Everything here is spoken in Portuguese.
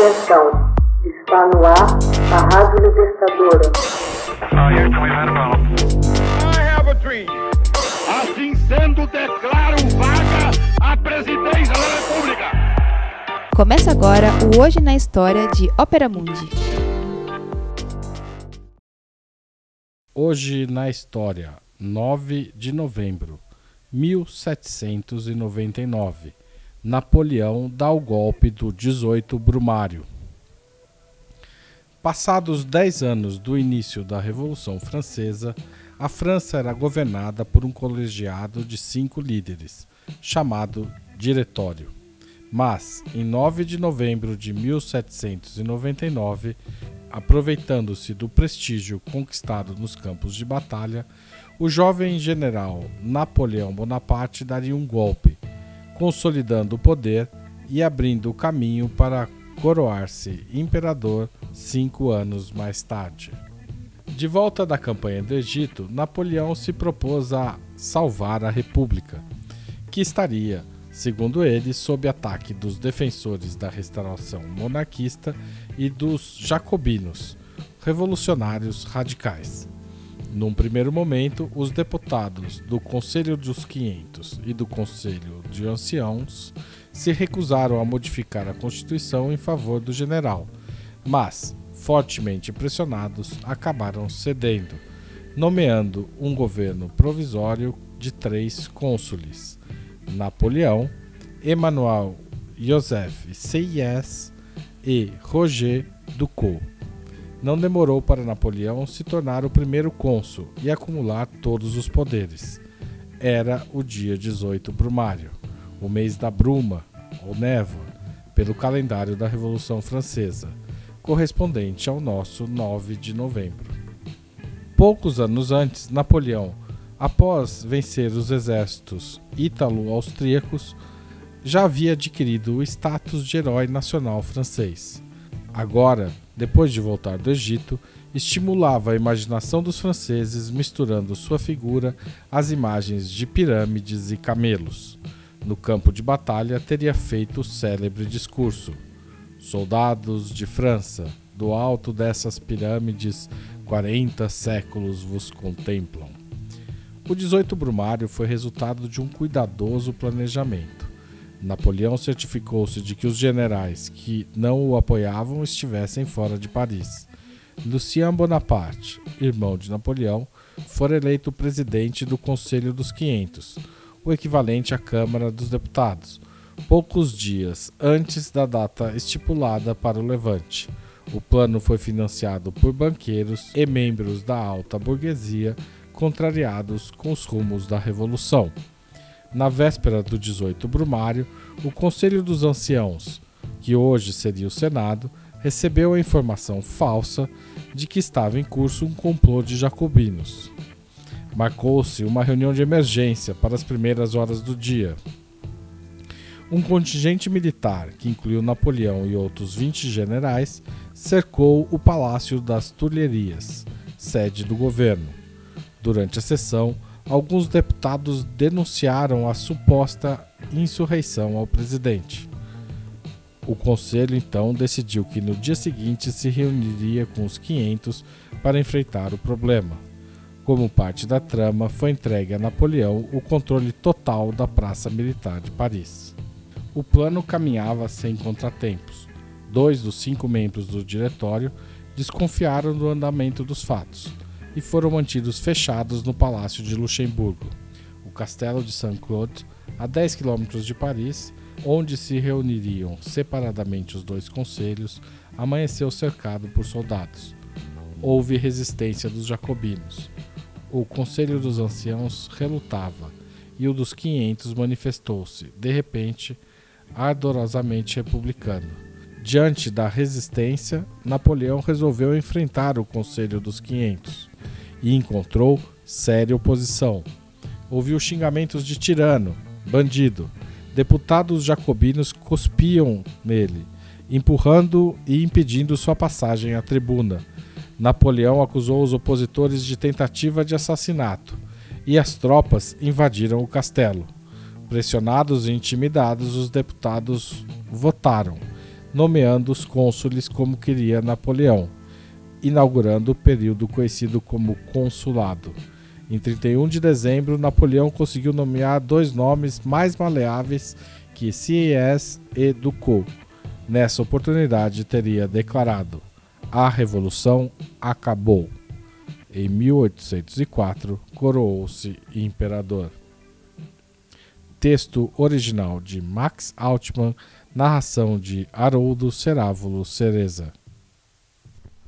Atenção, está no ar a Rádio Libertadora. Assim sendo, declaro vaga a presidência da República. Começa agora o Hoje na História de Ópera Mundi. Hoje na História, 9 de novembro, 1799. Napoleão dá o golpe do 18 Brumário. Passados dez anos do início da Revolução Francesa, a França era governada por um colegiado de cinco líderes, chamado Diretório. Mas, em 9 de novembro de 1799, aproveitando-se do prestígio conquistado nos campos de batalha, o jovem general Napoleão Bonaparte daria um golpe consolidando o poder e abrindo o caminho para coroar-se imperador cinco anos mais tarde. De volta da campanha do Egito, Napoleão se propôs a salvar a República, que estaria, segundo ele, sob ataque dos defensores da restauração monarquista e dos jacobinos, revolucionários radicais. Num primeiro momento, os deputados do Conselho dos 500 e do Conselho de Anciãos se recusaram a modificar a Constituição em favor do general, mas, fortemente pressionados, acabaram cedendo, nomeando um governo provisório de três cônsules: Napoleão, Emmanuel Joseph Seyes e Roger Ducot não demorou para Napoleão se tornar o primeiro cônsul e acumular todos os poderes. Era o dia 18 Brumário, o mês da bruma, ou névoa, pelo calendário da Revolução Francesa, correspondente ao nosso 9 de novembro. Poucos anos antes, Napoleão, após vencer os exércitos ítalo-austríacos, já havia adquirido o status de herói nacional francês. Agora, depois de voltar do Egito, estimulava a imaginação dos franceses misturando sua figura às imagens de pirâmides e camelos. No campo de batalha, teria feito o célebre discurso: Soldados de França, do alto dessas pirâmides, quarenta séculos vos contemplam. O 18 Brumário foi resultado de um cuidadoso planejamento. Napoleão certificou-se de que os generais que não o apoiavam estivessem fora de Paris. Lucien Bonaparte, irmão de Napoleão, foi eleito presidente do Conselho dos 500, o equivalente à Câmara dos Deputados, poucos dias antes da data estipulada para o levante. O plano foi financiado por banqueiros e membros da alta burguesia contrariados com os rumos da Revolução. Na véspera do 18 Brumário, o Conselho dos Anciãos, que hoje seria o Senado, recebeu a informação falsa de que estava em curso um complô de jacobinos. Marcou-se uma reunião de emergência para as primeiras horas do dia. Um contingente militar, que incluiu Napoleão e outros 20 generais, cercou o Palácio das Tulherias, sede do governo. Durante a sessão, alguns deputados denunciaram a suposta insurreição ao presidente. O conselho então decidiu que no dia seguinte se reuniria com os 500 para enfrentar o problema. Como parte da trama, foi entregue a Napoleão o controle total da Praça Militar de Paris. O plano caminhava sem contratempos. Dois dos cinco membros do diretório desconfiaram do andamento dos fatos e foram mantidos fechados no Palácio de Luxemburgo, o Castelo de Saint-Claude, a 10 quilômetros de Paris, onde se reuniriam separadamente os dois conselhos, amanheceu cercado por soldados. Houve resistência dos jacobinos. O Conselho dos Anciãos relutava e o dos 500 manifestou-se, de repente, ardorosamente republicano. Diante da resistência, Napoleão resolveu enfrentar o Conselho dos 500 e encontrou séria oposição. Ouviu xingamentos de tirano, bandido. Deputados jacobinos cuspiam nele, empurrando e impedindo sua passagem à tribuna. Napoleão acusou os opositores de tentativa de assassinato e as tropas invadiram o castelo. Pressionados e intimidados, os deputados votaram, nomeando os cônsules como queria Napoleão, inaugurando o período conhecido como consulado. Em 31 de dezembro, Napoleão conseguiu nomear dois nomes mais maleáveis que Sieyès e Ducos. Nessa oportunidade, teria declarado: A revolução acabou. Em 1804, coroou-se imperador. Texto original de Max Altman, narração de Haroldo Cerávulo Cereza.